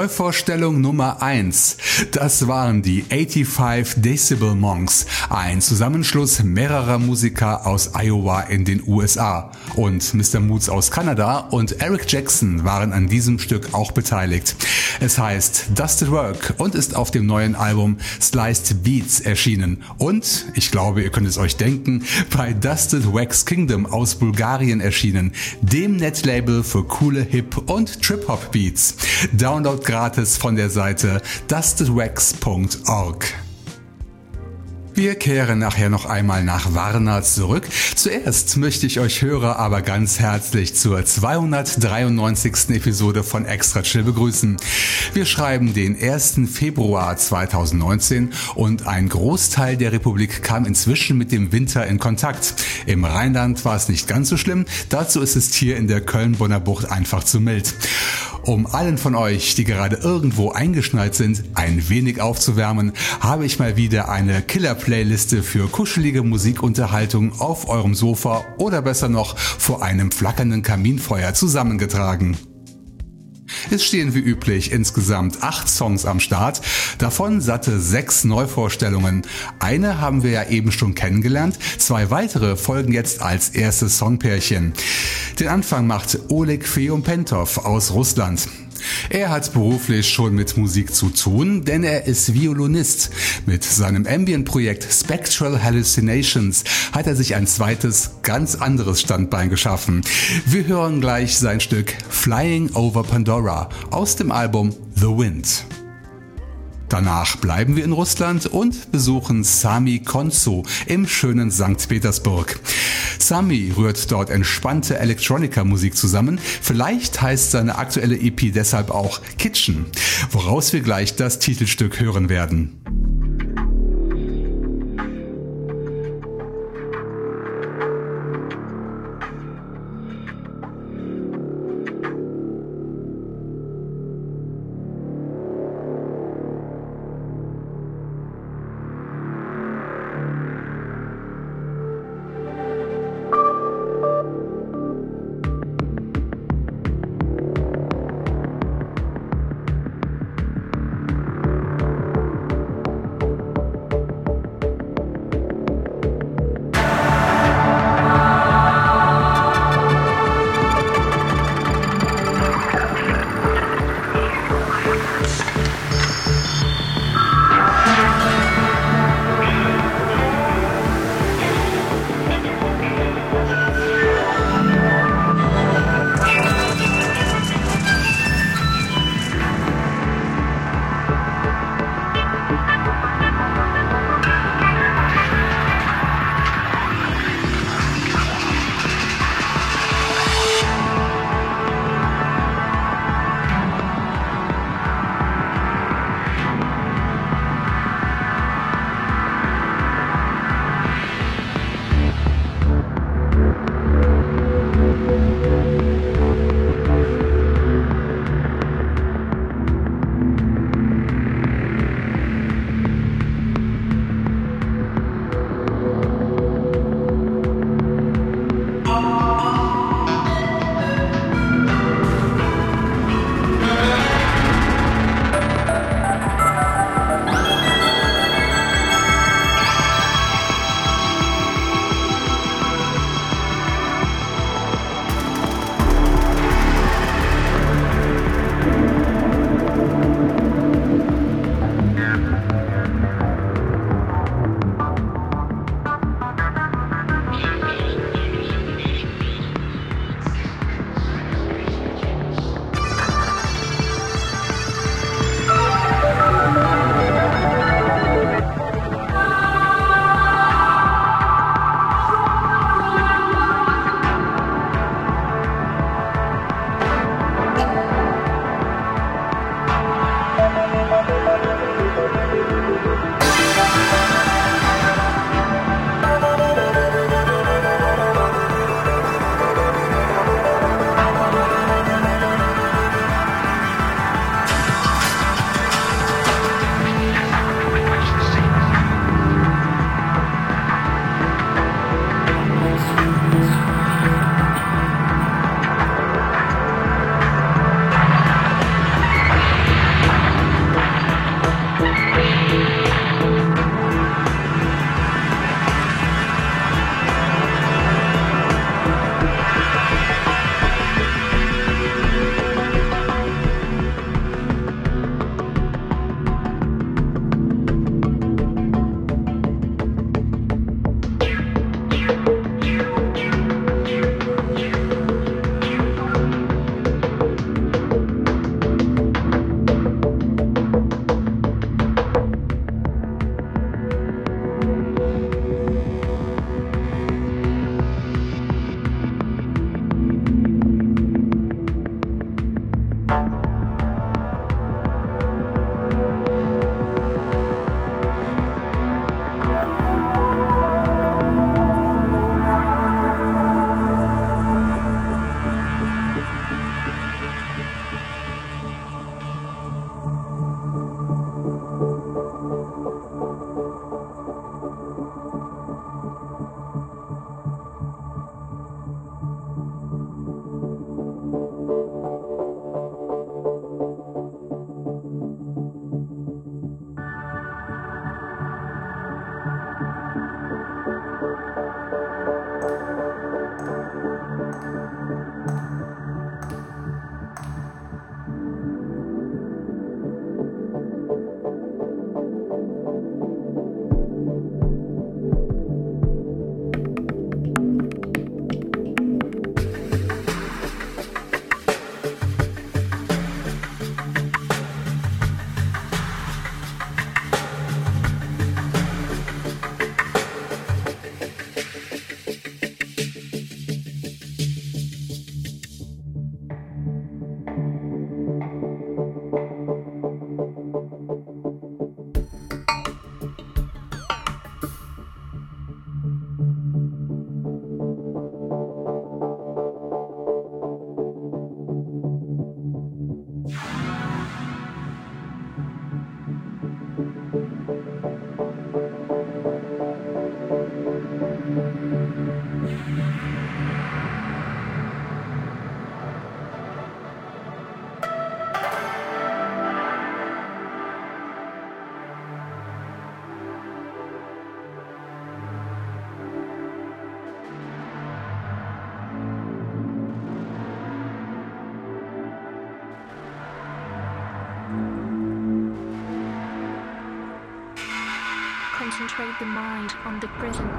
Neuvorstellung Nummer 1. Das waren die 85 Decibel Monks, ein Zusammenschluss mehrerer Musiker aus Iowa in den USA. Und Mr. Moods aus Kanada und Eric Jackson waren an diesem Stück auch beteiligt. Es heißt Dusted Work und ist auf dem neuen Album Sliced Beats erschienen. Und, ich glaube, ihr könnt es euch denken, bei Dusted Wax Kingdom aus Bulgarien erschienen, dem Netlabel für coole Hip- und Trip-Hop Beats. Download gratis von der Seite dustedwax.org. Wir kehren nachher noch einmal nach Warna zurück. Zuerst möchte ich euch Hörer aber ganz herzlich zur 293. Episode von Extra Chill begrüßen. Wir schreiben den 1. Februar 2019 und ein Großteil der Republik kam inzwischen mit dem Winter in Kontakt. Im Rheinland war es nicht ganz so schlimm, dazu ist es hier in der Köln-Bonner Bucht einfach zu mild. Um allen von euch, die gerade irgendwo eingeschneit sind, ein wenig aufzuwärmen, habe ich mal wieder eine Killer-Playliste für kuschelige Musikunterhaltung auf eurem Sofa oder besser noch vor einem flackernden Kaminfeuer zusammengetragen. Es stehen wie üblich insgesamt acht Songs am Start, davon satte sechs Neuvorstellungen. Eine haben wir ja eben schon kennengelernt, zwei weitere folgen jetzt als erstes Songpärchen. Den Anfang macht Oleg Feompentov aus Russland. Er hat beruflich schon mit Musik zu tun, denn er ist Violinist. Mit seinem Ambient-Projekt Spectral Hallucinations hat er sich ein zweites, ganz anderes Standbein geschaffen. Wir hören gleich sein Stück Flying Over Pandora aus dem Album The Wind. Danach bleiben wir in Russland und besuchen Sami Konso im schönen St. Petersburg. Sami rührt dort entspannte Electronica-Musik zusammen. Vielleicht heißt seine aktuelle EP deshalb auch Kitchen, woraus wir gleich das Titelstück hören werden. Concentrate the mind on the present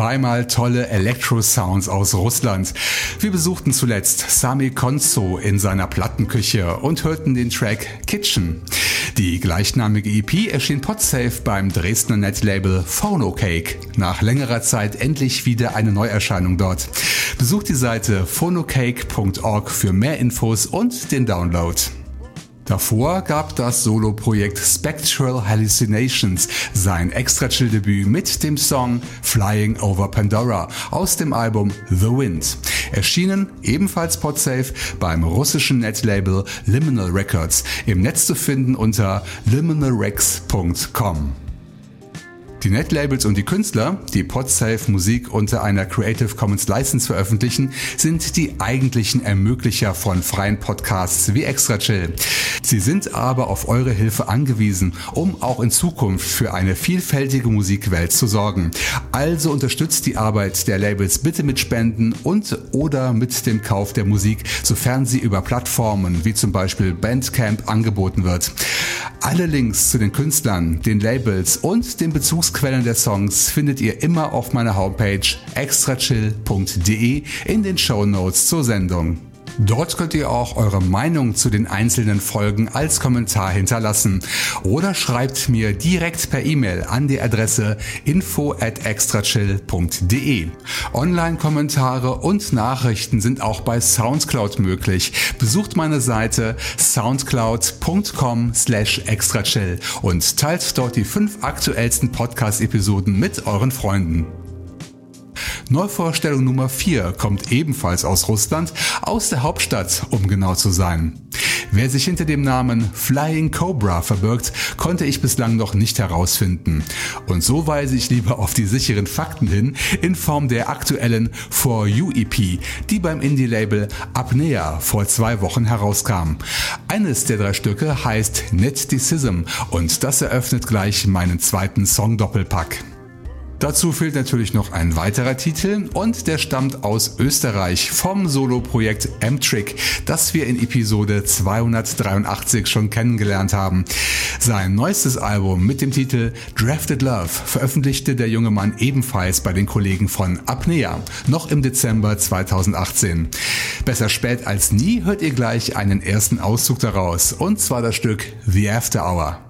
Zweimal tolle Electro-Sounds aus Russland. Wir besuchten zuletzt Sami Konzo in seiner Plattenküche und hörten den Track Kitchen. Die gleichnamige EP erschien Podsafe beim Dresdner Netlabel Phonocake. Nach längerer Zeit endlich wieder eine Neuerscheinung dort. Besucht die Seite phonocake.org für mehr Infos und den Download. Davor gab das Soloprojekt Spectral Hallucinations sein Extra-Chill-Debüt mit dem Song Flying Over Pandora aus dem Album The Wind. Erschienen ebenfalls Podsafe beim russischen Netlabel Liminal Records, im Netz zu finden unter liminalrex.com. Die Netlabels und die Künstler, die Podsafe Musik unter einer Creative Commons License veröffentlichen, sind die eigentlichen Ermöglicher von freien Podcasts wie Extra Chill. Sie sind aber auf eure Hilfe angewiesen, um auch in Zukunft für eine vielfältige Musikwelt zu sorgen. Also unterstützt die Arbeit der Labels bitte mit Spenden und oder mit dem Kauf der Musik, sofern sie über Plattformen wie zum Beispiel Bandcamp angeboten wird. Alle Links zu den Künstlern, den Labels und den Bezugsquellen der Songs findet ihr immer auf meiner Homepage extrachill.de in den Show Notes zur Sendung. Dort könnt ihr auch eure Meinung zu den einzelnen Folgen als Kommentar hinterlassen oder schreibt mir direkt per E-Mail an die Adresse info at extrachill.de. Online-Kommentare und Nachrichten sind auch bei Soundcloud möglich. Besucht meine Seite soundcloud.com slash extrachill und teilt dort die fünf aktuellsten Podcast-Episoden mit euren Freunden. Neuvorstellung Nummer 4 kommt ebenfalls aus Russland, aus der Hauptstadt, um genau zu sein. Wer sich hinter dem Namen Flying Cobra verbirgt, konnte ich bislang noch nicht herausfinden. Und so weise ich lieber auf die sicheren Fakten hin in Form der aktuellen For You EP, die beim Indie-Label Apnea vor zwei Wochen herauskam. Eines der drei Stücke heißt Net Decism und das eröffnet gleich meinen zweiten Song-Doppelpack. Dazu fehlt natürlich noch ein weiterer Titel und der stammt aus Österreich vom Soloprojekt M-Trick, das wir in Episode 283 schon kennengelernt haben. Sein neuestes Album mit dem Titel Drafted Love veröffentlichte der junge Mann ebenfalls bei den Kollegen von Apnea, noch im Dezember 2018. Besser spät als nie hört ihr gleich einen ersten Auszug daraus, und zwar das Stück The After Hour.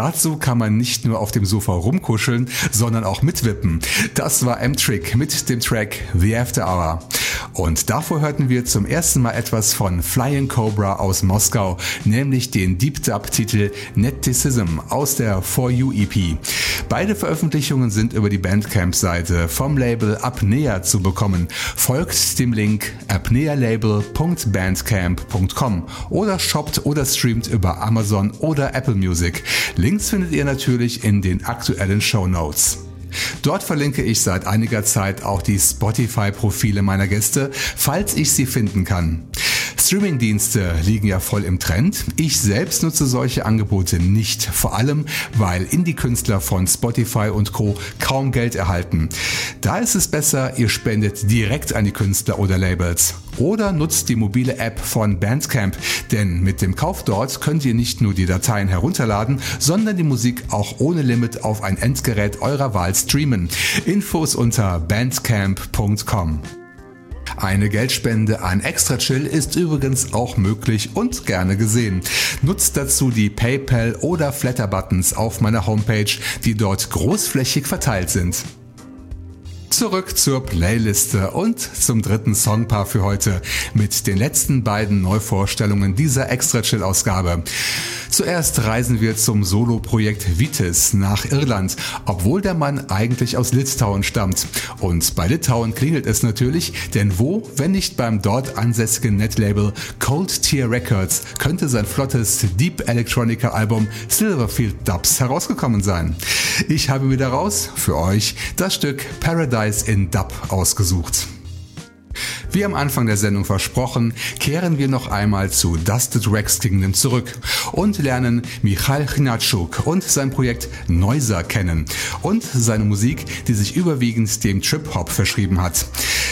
Dazu kann man nicht nur auf dem Sofa rumkuscheln, sondern auch mitwippen. Das war M-Trick mit dem Track The After Hour. Und davor hörten wir zum ersten Mal etwas von Flying Cobra aus Moskau, nämlich den Deep Dub Titel Netticism aus der For You EP. Beide Veröffentlichungen sind über die Bandcamp-Seite vom Label Apnea zu bekommen. Folgt dem Link apnealabel.bandcamp.com oder shoppt oder streamt über Amazon oder Apple Music. Links findet ihr natürlich in den aktuellen Show Notes. Dort verlinke ich seit einiger Zeit auch die Spotify-Profile meiner Gäste, falls ich sie finden kann. Streamingdienste liegen ja voll im Trend. Ich selbst nutze solche Angebote nicht, vor allem weil Indie-Künstler von Spotify und Co. kaum Geld erhalten. Da ist es besser, ihr spendet direkt an die Künstler oder Labels. Oder nutzt die mobile App von Bandcamp, denn mit dem Kauf dort könnt ihr nicht nur die Dateien herunterladen, sondern die Musik auch ohne Limit auf ein Endgerät eurer Wahl streamen. Infos unter bandcamp.com. Eine Geldspende an Extra Chill ist übrigens auch möglich und gerne gesehen. Nutzt dazu die PayPal oder Flatter Buttons auf meiner Homepage, die dort großflächig verteilt sind. Zurück zur Playliste und zum dritten Songpaar für heute mit den letzten beiden Neuvorstellungen dieser Extra Chill Ausgabe. Zuerst reisen wir zum Solo-Projekt Vitis nach Irland, obwohl der Mann eigentlich aus Litauen stammt. Und bei Litauen klingelt es natürlich, denn wo, wenn nicht beim dort ansässigen Netlabel Cold Tier Records, könnte sein flottes Deep Electronica Album Silverfield Dubs herausgekommen sein. Ich habe wieder raus für euch das Stück Paradise in Dub ausgesucht. Wie am Anfang der Sendung versprochen, kehren wir noch einmal zu Dusted Rex Kingdom zurück und lernen Michail Chnatschuk und sein Projekt Neuser kennen und seine Musik, die sich überwiegend dem Trip-Hop verschrieben hat.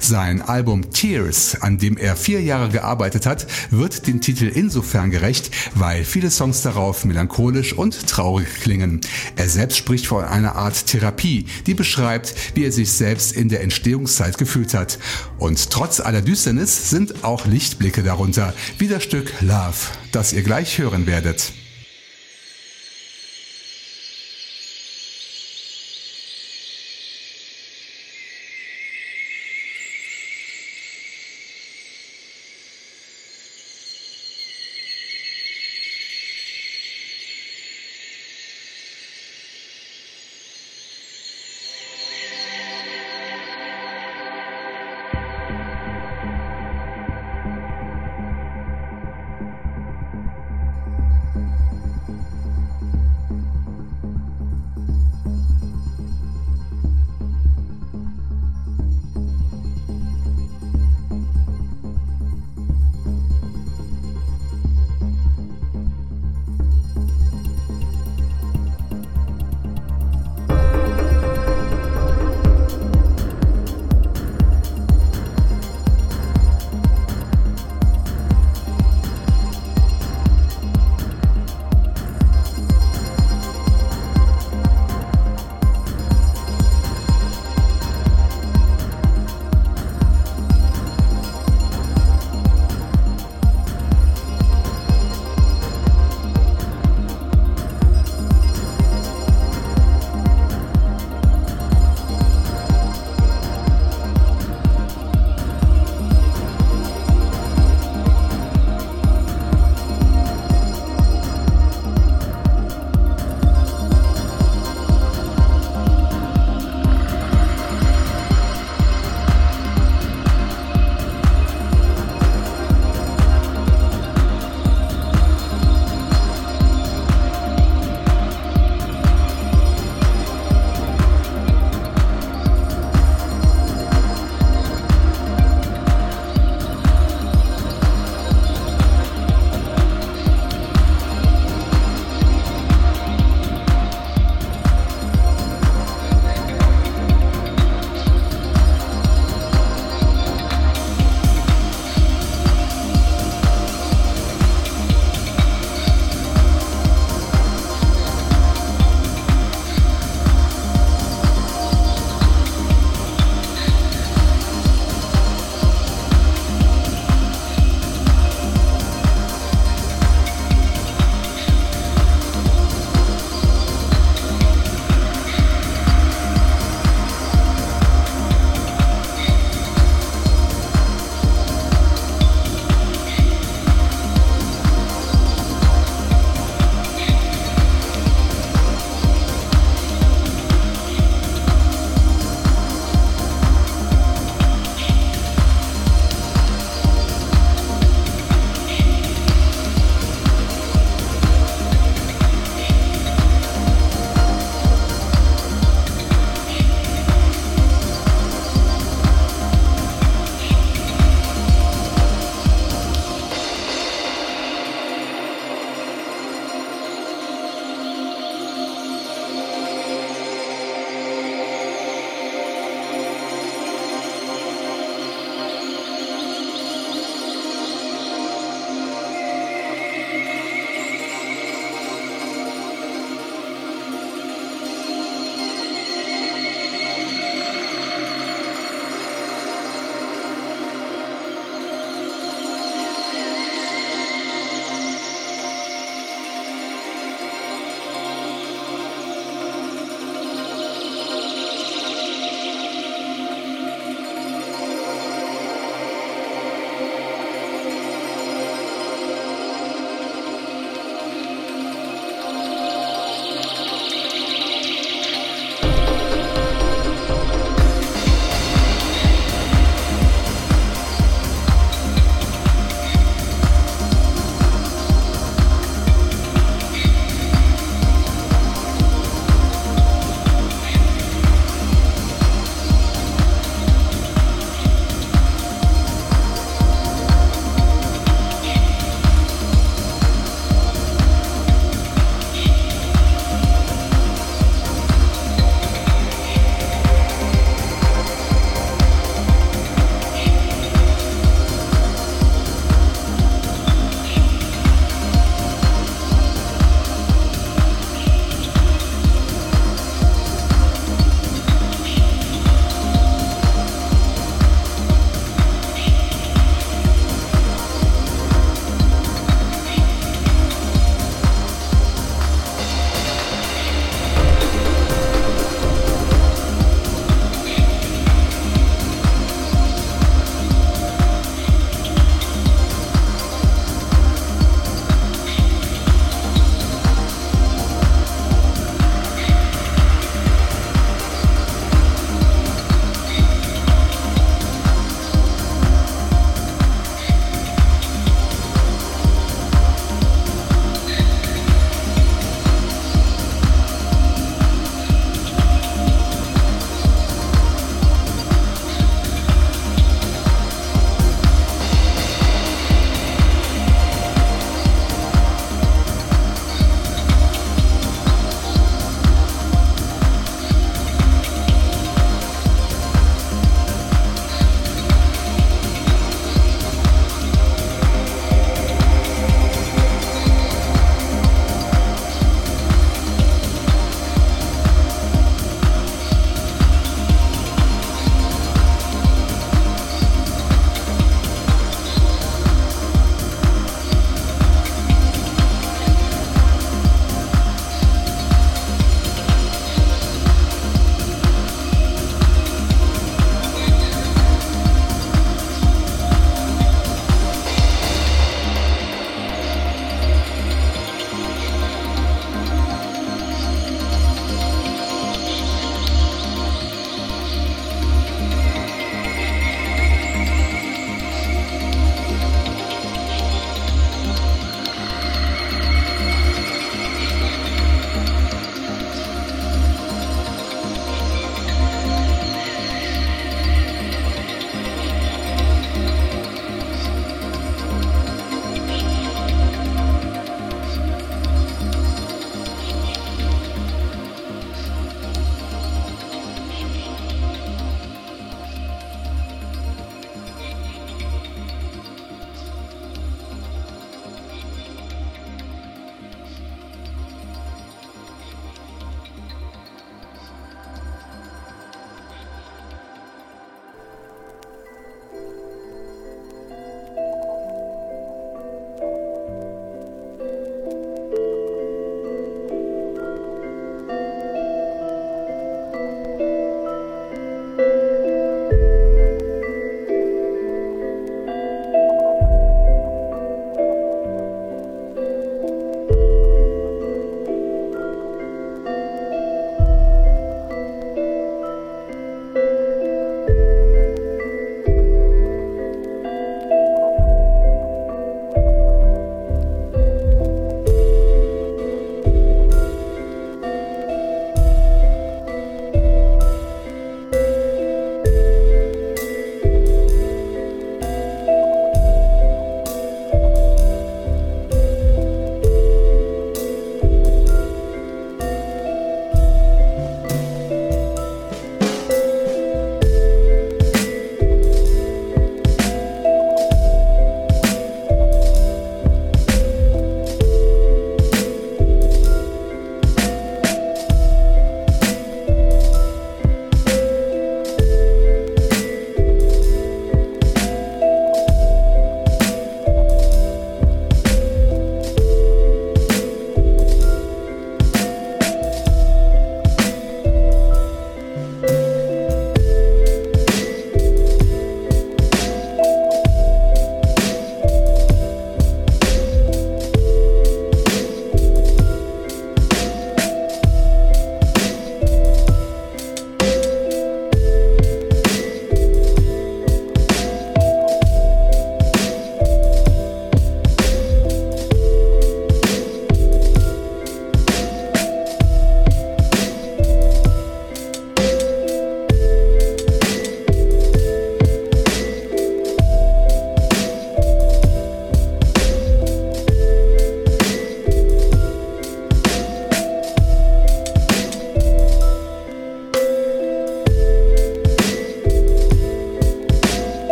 Sein Album Tears, an dem er vier Jahre gearbeitet hat, wird dem Titel insofern gerecht, weil viele Songs darauf melancholisch und traurig klingen. Er selbst spricht von einer Art Therapie, die beschreibt, wie er sich selbst in der Entstehungszeit gefühlt hat. Und trotz aller Düsternis sind auch Lichtblicke darunter, wie das Stück Love, das ihr gleich hören werdet.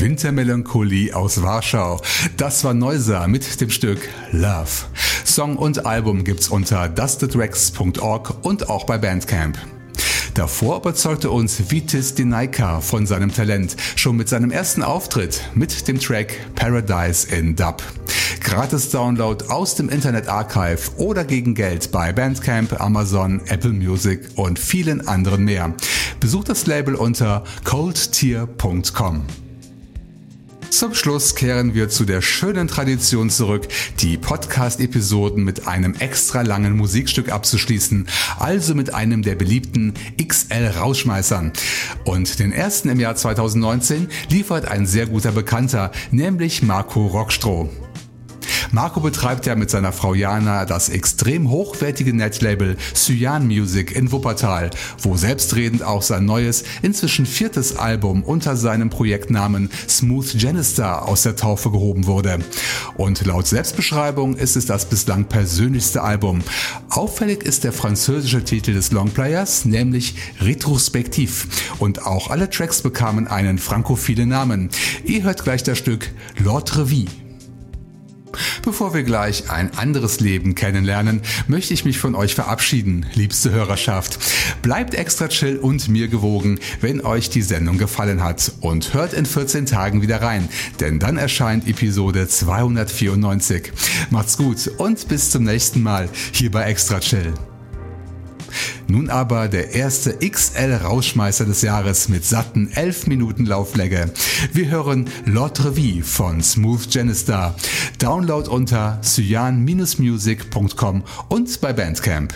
Wintermelancholie aus Warschau. Das war Neuser mit dem Stück Love. Song und Album gibt's unter dustedrex.org und auch bei Bandcamp. Davor überzeugte uns Vitis Dinaika von seinem Talent schon mit seinem ersten Auftritt mit dem Track Paradise in Dub. Gratis Download aus dem Internet Archive oder gegen Geld bei Bandcamp, Amazon, Apple Music und vielen anderen mehr. Besucht das Label unter coldtier.com. Zum Schluss kehren wir zu der schönen Tradition zurück, die Podcast-Episoden mit einem extra langen Musikstück abzuschließen, also mit einem der beliebten XL-Rauschmeißern. Und den ersten im Jahr 2019 liefert ein sehr guter Bekannter, nämlich Marco Rockstroh. Marco betreibt ja mit seiner Frau Jana das extrem hochwertige Netlabel Cyan Music in Wuppertal, wo selbstredend auch sein neues, inzwischen viertes Album unter seinem Projektnamen Smooth Janister aus der Taufe gehoben wurde. Und laut Selbstbeschreibung ist es das bislang persönlichste Album. Auffällig ist der französische Titel des Longplayers, nämlich Retrospektiv. Und auch alle Tracks bekamen einen frankophilen Namen. Ihr hört gleich das Stück L'Autre Vie. Bevor wir gleich ein anderes Leben kennenlernen, möchte ich mich von euch verabschieden, liebste Hörerschaft. Bleibt extra chill und mir gewogen, wenn euch die Sendung gefallen hat und hört in 14 Tagen wieder rein, denn dann erscheint Episode 294. Macht's gut und bis zum nächsten Mal hier bei Extra Chill. Nun aber der erste XL-Rauschmeister des Jahres mit satten 11 Minuten Lauflänge. Wir hören L'Autre von Smooth Genistar. Download unter cyan-music.com und bei Bandcamp.